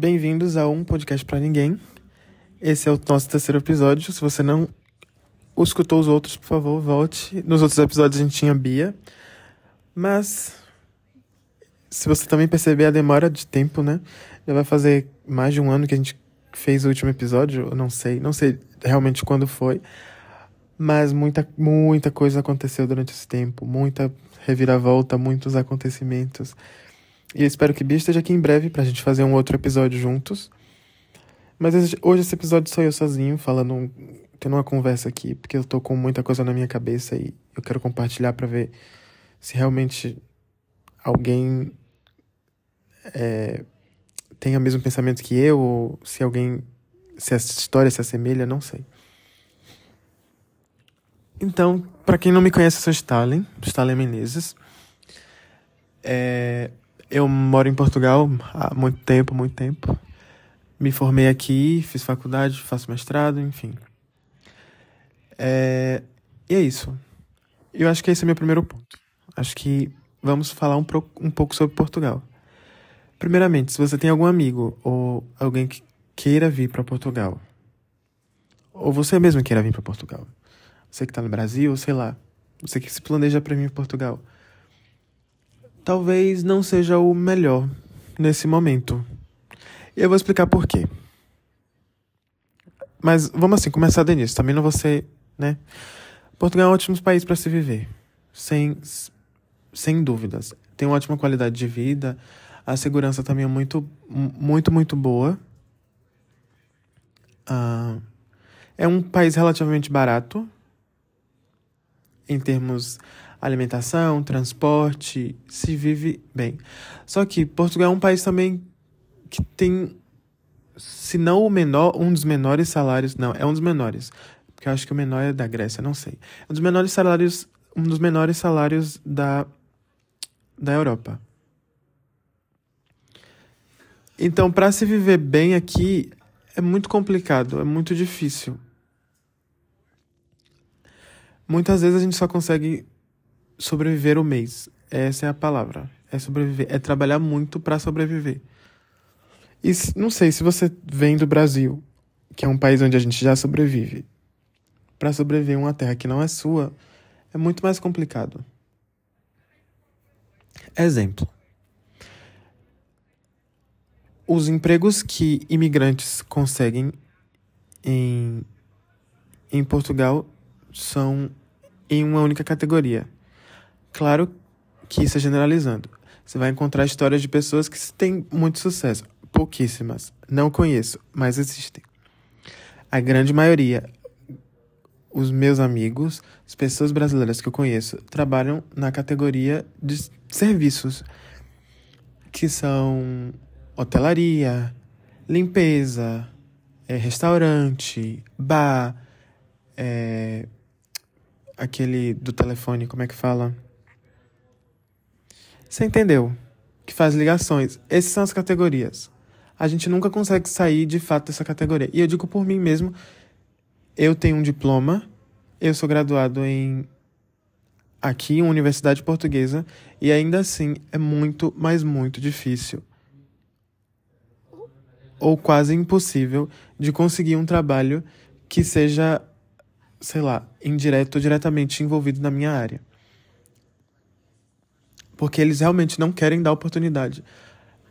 Bem-vindos a um podcast para ninguém. Esse é o nosso terceiro episódio. Se você não escutou os outros, por favor, volte. Nos outros episódios a gente tinha Bia. Mas se você também perceber a demora de tempo, né? Já vai fazer mais de um ano que a gente fez o último episódio, eu não sei, não sei realmente quando foi. Mas muita, muita coisa aconteceu durante esse tempo, muita reviravolta, muitos acontecimentos. E eu espero que Bia esteja aqui em breve pra gente fazer um outro episódio juntos. Mas hoje esse episódio sou eu sozinho, falando, tendo uma conversa aqui, porque eu tô com muita coisa na minha cabeça e eu quero compartilhar para ver se realmente alguém é, tem o mesmo pensamento que eu, ou se alguém, se essa história se assemelha, não sei. Então, para quem não me conhece, eu sou Stalin, Stalin Menezes. É, eu moro em Portugal há muito tempo, muito tempo. Me formei aqui, fiz faculdade, faço mestrado, enfim. É, e é isso. Eu acho que esse é meu primeiro ponto. Acho que vamos falar um, pro, um pouco sobre Portugal. Primeiramente, se você tem algum amigo ou alguém que queira vir para Portugal, ou você mesmo queira vir para Portugal, você que está no Brasil, sei lá, você que se planeja para vir para Portugal, talvez não seja o melhor nesse momento. Eu vou explicar por quê. Mas vamos assim, começar do início. Também não vou ser, né? Portugal é um ótimo país para se viver. Sem, sem dúvidas. Tem uma ótima qualidade de vida. A segurança também é muito, muito, muito boa. Uh, é um país relativamente barato em termos alimentação, transporte, se vive bem. Só que Portugal é um país também que tem, se não o menor, um dos menores salários, não, é um dos menores, porque eu acho que o menor é da Grécia, não sei. Um dos menores salários, um dos menores salários da da Europa. Então, para se viver bem aqui é muito complicado, é muito difícil. Muitas vezes a gente só consegue sobreviver o mês. Essa é a palavra. É sobreviver. É trabalhar muito para sobreviver. E não sei se você vem do Brasil, que é um país onde a gente já sobrevive. Para sobreviver em uma terra que não é sua, é muito mais complicado. Exemplo. Os empregos que imigrantes conseguem em, em Portugal são em uma única categoria. Claro que isso é generalizando. Você vai encontrar histórias de pessoas que têm muito sucesso. Pouquíssimas. Não conheço, mas existem. A grande maioria, os meus amigos, as pessoas brasileiras que eu conheço, trabalham na categoria de serviços, que são hotelaria, limpeza, é, restaurante, bar, é, aquele do telefone, como é que fala? Você entendeu? Que faz ligações. Essas são as categorias. A gente nunca consegue sair de fato dessa categoria. E eu digo por mim mesmo, eu tenho um diploma, eu sou graduado em aqui, uma universidade portuguesa, e ainda assim é muito, mas muito difícil ou quase impossível de conseguir um trabalho que seja sei lá, indireto ou diretamente envolvido na minha área. Porque eles realmente não querem dar oportunidade.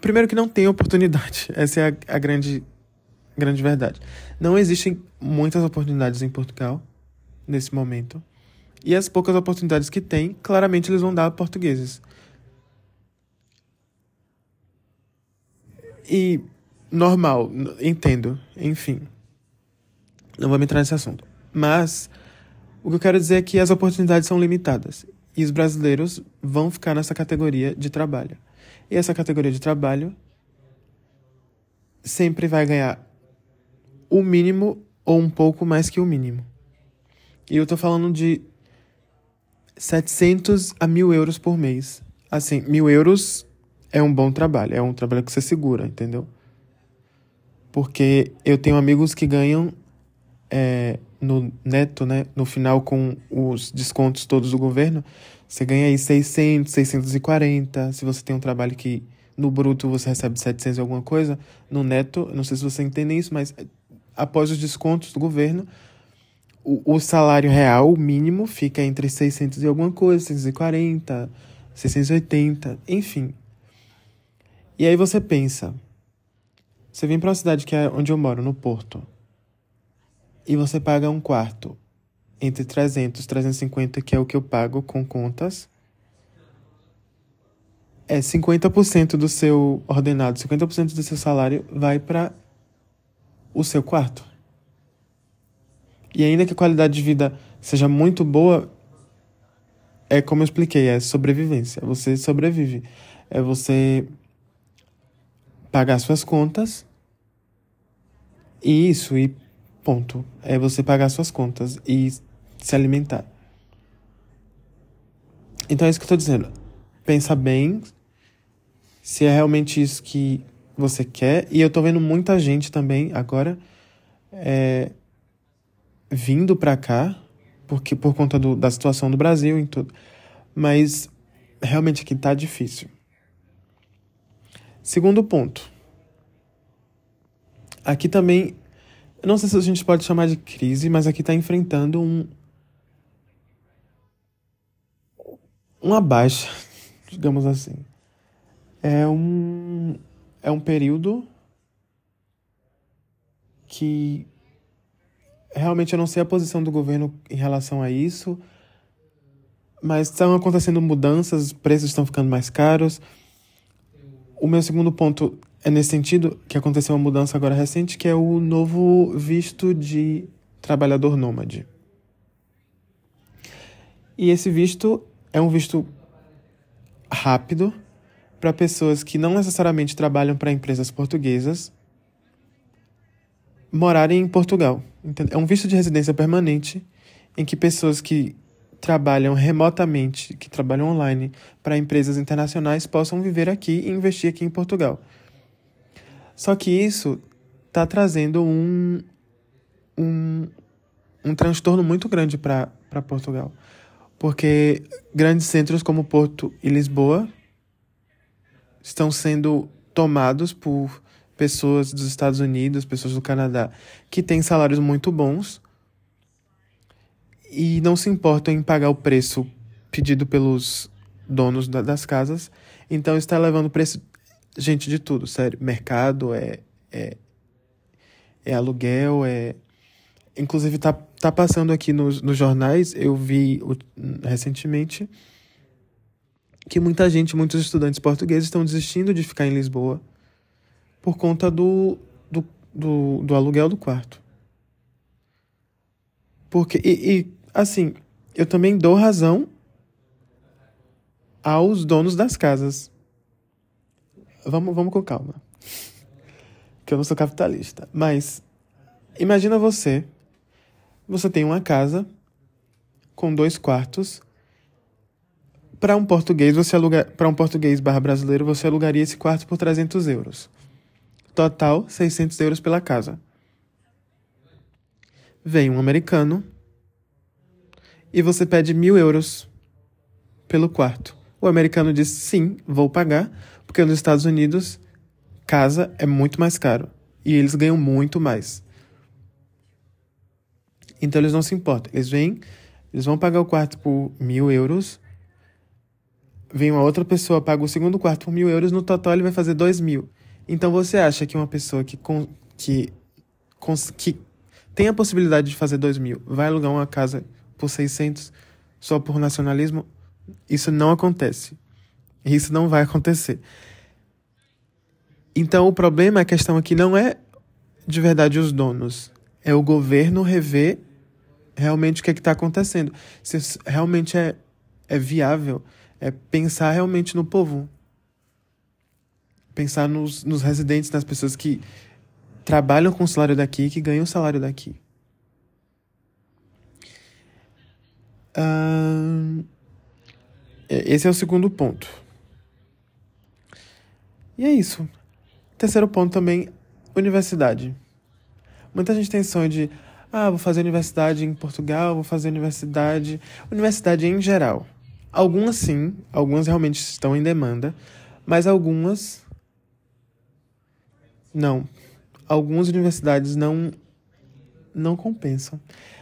Primeiro que não tem oportunidade. Essa é a, a grande, grande verdade. Não existem muitas oportunidades em Portugal nesse momento. E as poucas oportunidades que tem, claramente eles vão dar a portugueses. E normal, entendo, enfim. Não vou me entrar nesse assunto. Mas o que eu quero dizer é que as oportunidades são limitadas e os brasileiros vão ficar nessa categoria de trabalho. E essa categoria de trabalho sempre vai ganhar o mínimo ou um pouco mais que o mínimo. E eu tô falando de 700 a mil euros por mês. Assim, mil euros é um bom trabalho, é um trabalho que você segura, entendeu? Porque eu tenho amigos que ganham é, no neto, né, no final com os descontos todos do governo, você ganha aí 600, 640, se você tem um trabalho que no bruto você recebe 700 e alguma coisa, no neto, não sei se você entende isso, mas após os descontos do governo, o, o salário real mínimo fica entre 600 e alguma coisa, 640, 680, enfim. E aí você pensa, você vem para uma cidade que é onde eu moro, no Porto, e você paga um quarto entre 300 e 350, que é o que eu pago com contas, é 50% do seu ordenado, 50% do seu salário vai para o seu quarto. E ainda que a qualidade de vida seja muito boa, é como eu expliquei, é sobrevivência. Você sobrevive. É você pagar suas contas e isso, e ponto. É você pagar suas contas e se alimentar. Então é isso que eu tô dizendo. Pensa bem se é realmente isso que você quer. E eu tô vendo muita gente também agora é, vindo pra cá, porque por conta do, da situação do Brasil e tudo. Mas realmente aqui tá difícil. Segundo ponto. Aqui também, eu não sei se a gente pode chamar de crise, mas aqui tá enfrentando um, uma baixa, digamos assim. É um, é um período que realmente eu não sei a posição do governo em relação a isso, mas estão acontecendo mudanças, os preços estão ficando mais caros. O meu segundo ponto é nesse sentido que aconteceu uma mudança agora recente, que é o novo visto de trabalhador nômade. E esse visto é um visto rápido para pessoas que não necessariamente trabalham para empresas portuguesas morarem em Portugal. É um visto de residência permanente em que pessoas que trabalham remotamente, que trabalham online para empresas internacionais possam viver aqui e investir aqui em Portugal. Só que isso está trazendo um, um, um transtorno muito grande para Portugal porque grandes centros como Porto e Lisboa estão sendo tomados por pessoas dos Estados Unidos, pessoas do Canadá, que têm salários muito bons e não se importam em pagar o preço pedido pelos donos da, das casas. Então está levando preço, gente, de tudo, sério. Mercado, é, é, é aluguel, é Inclusive, tá, tá passando aqui nos, nos jornais, eu vi o, recentemente que muita gente, muitos estudantes portugueses estão desistindo de ficar em Lisboa por conta do, do, do, do aluguel do quarto. Porque, e, e, assim, eu também dou razão aos donos das casas. Vamos, vamos com calma. que eu não sou capitalista. Mas, imagina você você tem uma casa com dois quartos. Para um português, você aluga, para um português barra brasileiro, você alugaria esse quarto por 300 euros. Total, 600 euros pela casa. Vem um americano e você pede mil euros pelo quarto. O americano diz sim, vou pagar, porque nos Estados Unidos casa é muito mais caro e eles ganham muito mais. Então eles não se importam. Eles vêm, eles vão pagar o quarto por mil euros. Vem uma outra pessoa, paga o segundo quarto por mil euros. No total ele vai fazer dois mil. Então você acha que uma pessoa que, que, que tem a possibilidade de fazer dois mil vai alugar uma casa por 600 só por nacionalismo? Isso não acontece. Isso não vai acontecer. Então o problema, a questão aqui não é de verdade os donos. É o governo rever realmente o que é está acontecendo. Se realmente é, é viável, é pensar realmente no povo. Pensar nos, nos residentes, nas pessoas que trabalham com o salário daqui que ganham o salário daqui. Uh, esse é o segundo ponto. E é isso. Terceiro ponto também, universidade. Muita gente tem sonho de ah, vou fazer universidade em Portugal, vou fazer universidade. Universidade em geral. Algumas sim, algumas realmente estão em demanda, mas algumas Não. Algumas universidades não não compensam.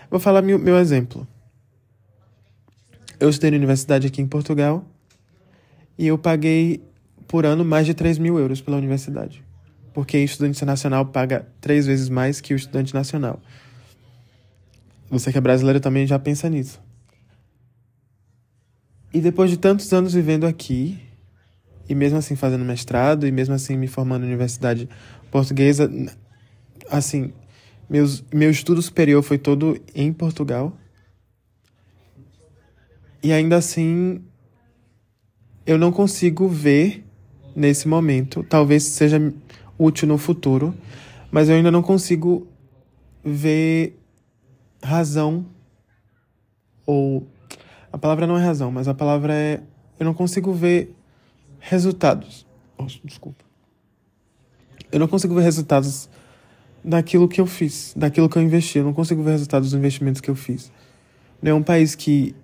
Vou falar meu, meu exemplo. Eu estudei na universidade aqui em Portugal e eu paguei por ano mais de 3 mil euros pela universidade. Porque estudante internacional paga três vezes mais que o estudante nacional. Você que é brasileiro também já pensa nisso. E depois de tantos anos vivendo aqui, e mesmo assim fazendo mestrado, e mesmo assim me formando na universidade portuguesa, assim, meus, meu estudo superior foi todo em Portugal. E ainda assim, eu não consigo ver nesse momento, talvez seja útil no futuro, mas eu ainda não consigo ver razão ou a palavra não é razão, mas a palavra é eu não consigo ver resultados. Oh, desculpa. Eu não consigo ver resultados daquilo que eu fiz, daquilo que eu investi. Eu não consigo ver resultados dos investimentos que eu fiz. Não é um país que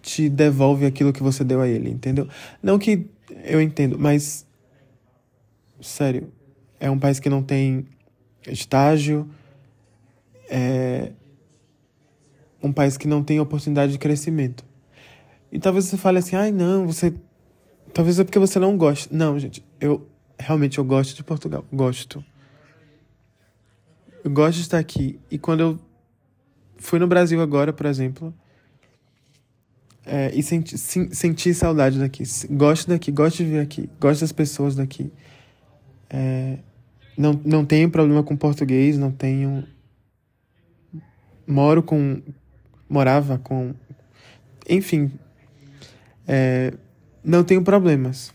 te devolve aquilo que você deu a ele, entendeu? Não que eu entendo, mas sério, é um país que não tem estágio, é um país que não tem oportunidade de crescimento. E talvez você fale assim, ai não, você. Talvez é porque você não gosta. Não, gente, eu realmente eu gosto de Portugal. Gosto. Eu gosto de estar aqui. E quando eu fui no Brasil agora, por exemplo, é, e senti, sim, senti saudade daqui. Gosto daqui, gosto de vir aqui, gosto das pessoas daqui. É, não, não tenho problema com português, não tenho. Moro com. Morava com. Enfim. É, não tenho problemas.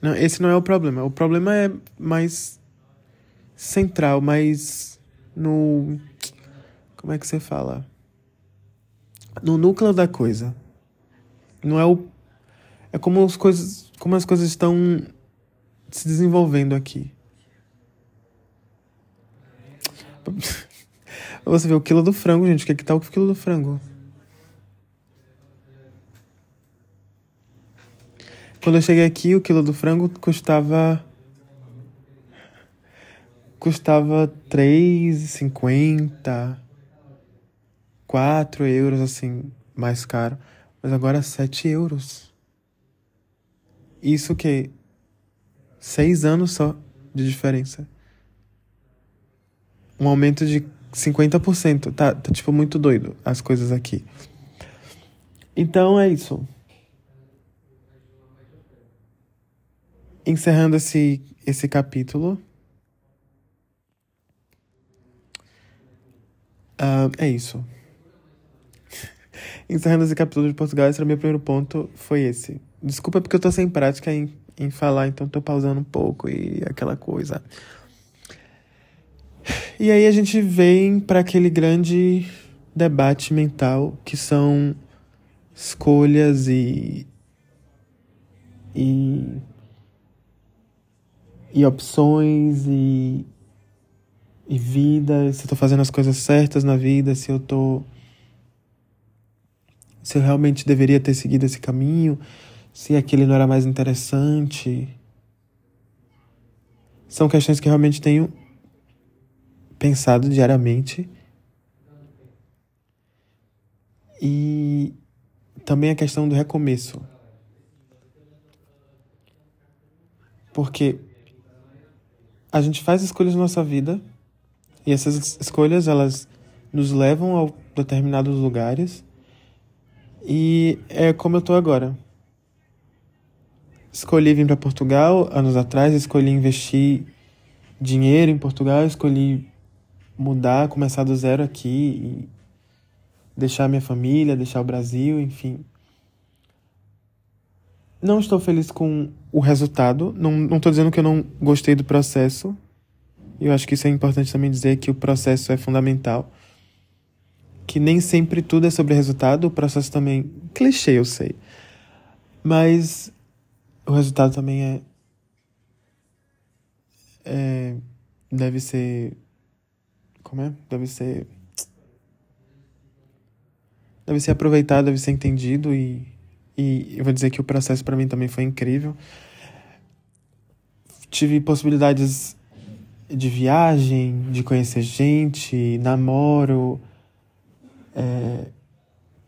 Não, esse não é o problema. O problema é mais central, mais no. Como é que você fala? No núcleo da coisa. Não é o. É como as coisas, como as coisas estão se desenvolvendo aqui. Você vê o quilo do frango, gente. O que é que tá o quilo do frango? Quando eu cheguei aqui, o quilo do frango custava custava 3,50, 4 euros, assim, mais caro. Mas agora 7 euros. Isso que? Seis anos só de diferença. Um aumento de 50%. Tá, tá tipo muito doido as coisas aqui. Então é isso. Encerrando esse, esse capítulo. Uh, é isso. Encerrando esse capítulo de Portugal, esse era o meu primeiro ponto, foi esse. Desculpa porque eu tô sem prática em, em falar, então tô pausando um pouco e aquela coisa. E aí a gente vem para aquele grande debate mental que são escolhas e e e opções e e vida, se eu tô fazendo as coisas certas na vida, se eu tô. Se eu realmente deveria ter seguido esse caminho, se aquele não era mais interessante. São questões que realmente tenho pensado diariamente. E também a questão do recomeço. Porque a gente faz escolhas na nossa vida e essas escolhas, elas nos levam a determinados lugares. E é como eu tô agora. Escolhi vir para Portugal anos atrás, escolhi investir dinheiro em Portugal, escolhi mudar, começar do zero aqui deixar minha família, deixar o Brasil, enfim. Não estou feliz com o resultado. Não, não tô dizendo que eu não gostei do processo. Eu acho que isso é importante também dizer que o processo é fundamental. Que nem sempre tudo é sobre resultado, o processo também. Clichê, eu sei. Mas o resultado também é. é deve ser. Como é? Deve ser. Deve ser aproveitado, deve ser entendido e. E eu vou dizer que o processo para mim também foi incrível. Tive possibilidades de viagem, de conhecer gente, namoro. É,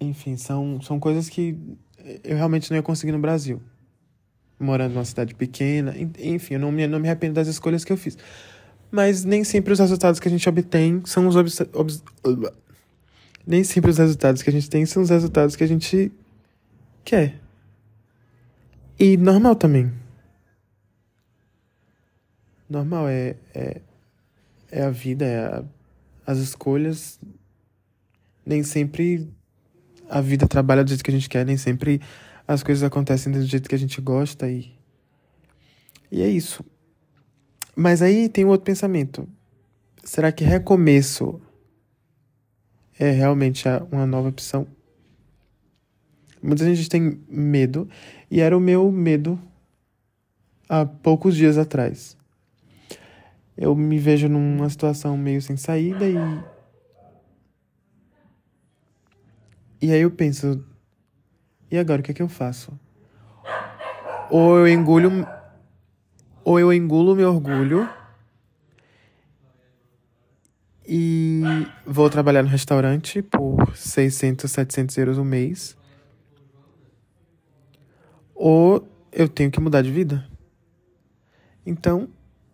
enfim, são, são coisas que eu realmente não ia conseguir no Brasil. Morando numa cidade pequena. Enfim, eu não me, não me arrependo das escolhas que eu fiz. Mas nem sempre os resultados que a gente obtém são os. Nem sempre os resultados que a gente tem são os resultados que a gente quer. E normal também. Normal, é, é, é a vida, é a, as escolhas. Nem sempre a vida trabalha do jeito que a gente quer, nem sempre as coisas acontecem do jeito que a gente gosta e. E é isso. Mas aí tem um outro pensamento. Será que recomeço é realmente uma nova opção? Muita gente tem medo, e era o meu medo há poucos dias atrás. Eu me vejo numa situação meio sem saída e. E aí eu penso, e agora o que é que eu faço? Ou eu engulho. Ou eu engulo meu orgulho e vou trabalhar no restaurante por 600, 700 euros um mês ou eu tenho que mudar de vida. Então,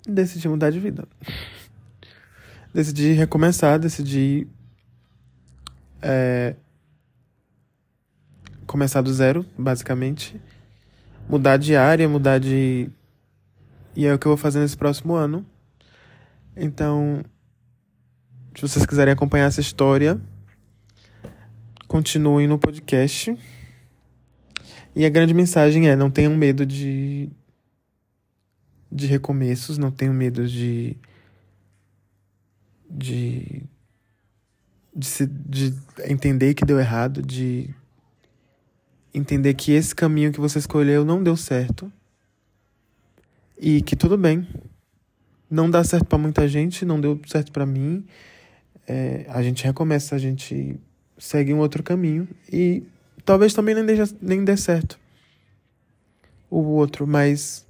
decidi mudar de vida. decidi recomeçar, decidi é, começar do zero, basicamente. Mudar de área, mudar de. E é o que eu vou fazer nesse próximo ano. Então, se vocês quiserem acompanhar essa história, continuem no podcast. E a grande mensagem é: não tenham medo de, de recomeços, não tenham medo de. de. de, se, de entender que deu errado, de entender que esse caminho que você escolheu não deu certo. E que tudo bem. Não dá certo para muita gente, não deu certo para mim. É, a gente recomeça, a gente segue um outro caminho e Talvez também nem, deixa, nem dê certo o outro, mas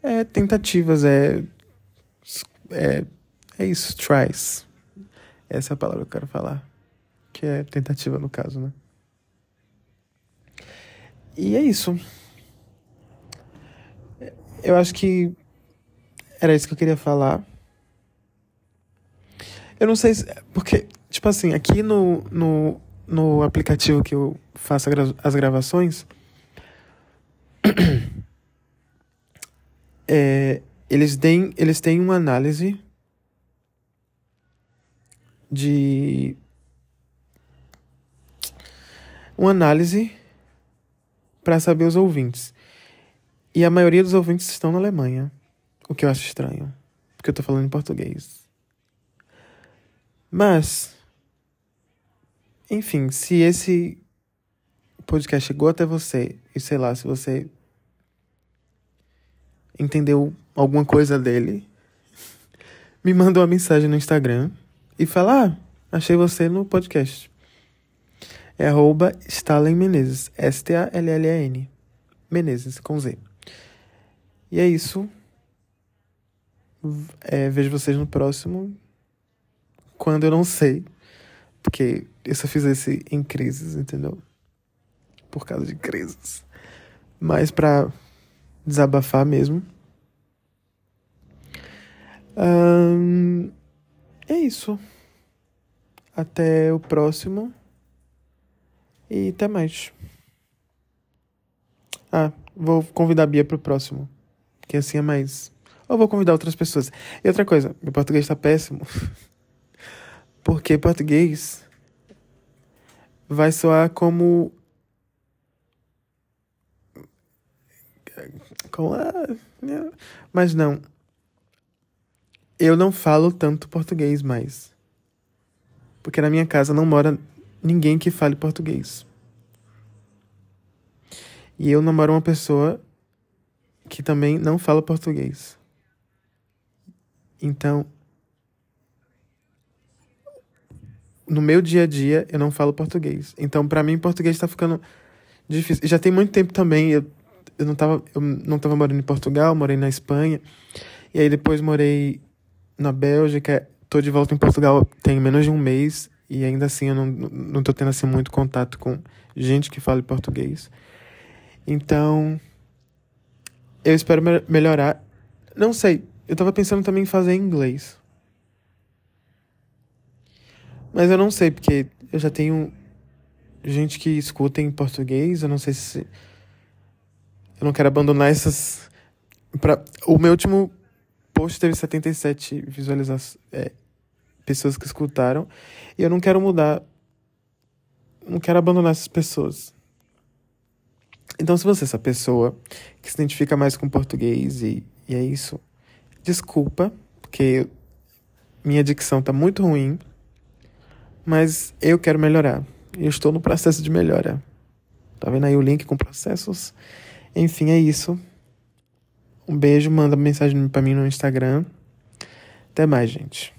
é tentativas, é, é, é isso, tries. Essa é a palavra que eu quero falar, que é tentativa no caso, né? E é isso. Eu acho que era isso que eu queria falar. Eu não sei se. Porque, tipo assim, aqui no, no no aplicativo que eu faço as gravações, é, eles, têm, eles têm uma análise de. Uma análise para saber os ouvintes. E a maioria dos ouvintes estão na Alemanha. O que eu acho estranho. Porque eu tô falando em português. Mas enfim, se esse podcast chegou até você e sei lá, se você entendeu alguma coisa dele, me manda uma mensagem no Instagram e fala: Ah, achei você no podcast. É arroba Stalin Menezes. S-T-A-L-L-A-N. Menezes, com Z. E é isso. É, vejo vocês no próximo. Quando eu não sei. Porque eu só fiz esse em crises, entendeu? Por causa de crises. Mas pra desabafar mesmo. é isso. Até o próximo. E até mais. Ah, vou convidar a Bia pro próximo. Que assim é mais. Ou vou convidar outras pessoas. E outra coisa, meu português tá péssimo. Porque português vai soar como. como mas não. Eu não falo tanto português mais. Porque na minha casa não mora ninguém que fale português. E eu namoro uma pessoa que também não fala português. Então, no meu dia a dia eu não falo português. Então, para mim, português tá ficando difícil. Já tem muito tempo também. Eu, eu, não tava, eu não tava morando em Portugal, morei na Espanha. E aí depois morei na Bélgica, tô de volta em Portugal tem menos de um mês e ainda assim eu não, não tô tendo assim muito contato com gente que fala português. Então, eu espero me melhorar. Não sei, eu tava pensando também em fazer inglês. Mas eu não sei, porque eu já tenho gente que escuta em português, eu não sei se. Eu não quero abandonar essas. Pra... O meu último post teve 77 visualizações. É, pessoas que escutaram. E eu não quero mudar. Não quero abandonar essas pessoas. Então, se você é essa pessoa que se identifica mais com português e, e é isso, desculpa, porque minha dicção tá muito ruim, mas eu quero melhorar. Eu estou no processo de melhora. Tá vendo aí o link com processos? Enfim, é isso. Um beijo, manda mensagem para mim no Instagram. Até mais, gente.